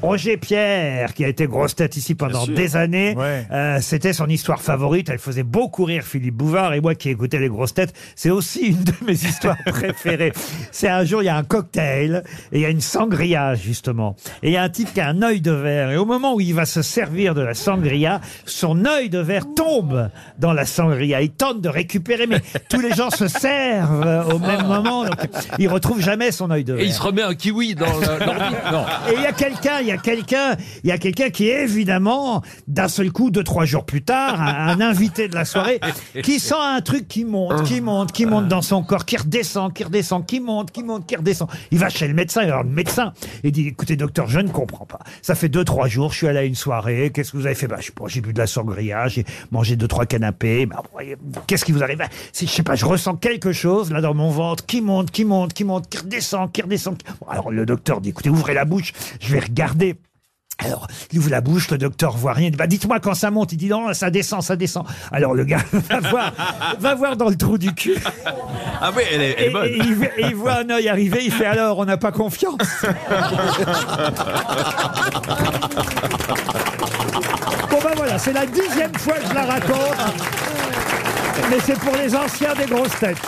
Roger Pierre, qui a été grosse tête ici pendant sûr. des années. Ouais. Euh, C'était son histoire favorite. Elle faisait beaucoup rire Philippe Bouvard. Et moi qui écoutais les grosses têtes, c'est aussi une de mes histoires préférées. C'est un jour, il y a un cocktail et il y a une sangria, justement. Et il y a un type qui a un œil de verre. Et au moment où il va se servir de la sangria, son œil de verre tombe dans la sangria. Il tente de récupérer, mais tous les gens se servent euh, au même moment. Donc, il retrouve jamais son œil de verre. Et il se remet un kiwi dans le- Non. Et il y a quelqu'un, il y a quelqu'un, il y a quelqu'un qui évidemment, d'un seul coup, deux trois jours plus tard, un, invité de la soirée, qui sent un truc qui monte, qui monte, qui monte dans son corps, qui redescend, qui redescend, qui monte, qui monte, qui redescend. Il va chez le médecin, alors le médecin, il dit, écoutez docteur, je ne comprends pas. Ça fait deux trois jours, je suis allé à une soirée. Qu'est-ce que vous avez fait? Bah, je j'ai bu de la sangria, j'ai mangé deux trois canapés. Bah, Qu'est-ce qui vous arrive? Bah, Je sais pas, je ressens quelque chose là dans mon ventre qui monte, qui monte, qui monte, qui redescend, qui redescend. Alors le docteur dit, écoutez, ouvrez la bouche, je vais regarder. Alors, il ouvre la bouche, le docteur voit rien. Il dit, bah, dites-moi quand ça monte. Il dit, non, ça descend, ça descend. Alors, le gars va voir, va voir dans le trou du cul. Ah oui, elle est, elle Et, est bonne. et il, et il voit un œil arriver. Il fait, alors, on n'a pas confiance. Bon, ben voilà, c'est la dixième fois que je la raconte. Mais c'est pour les anciens des grosses têtes.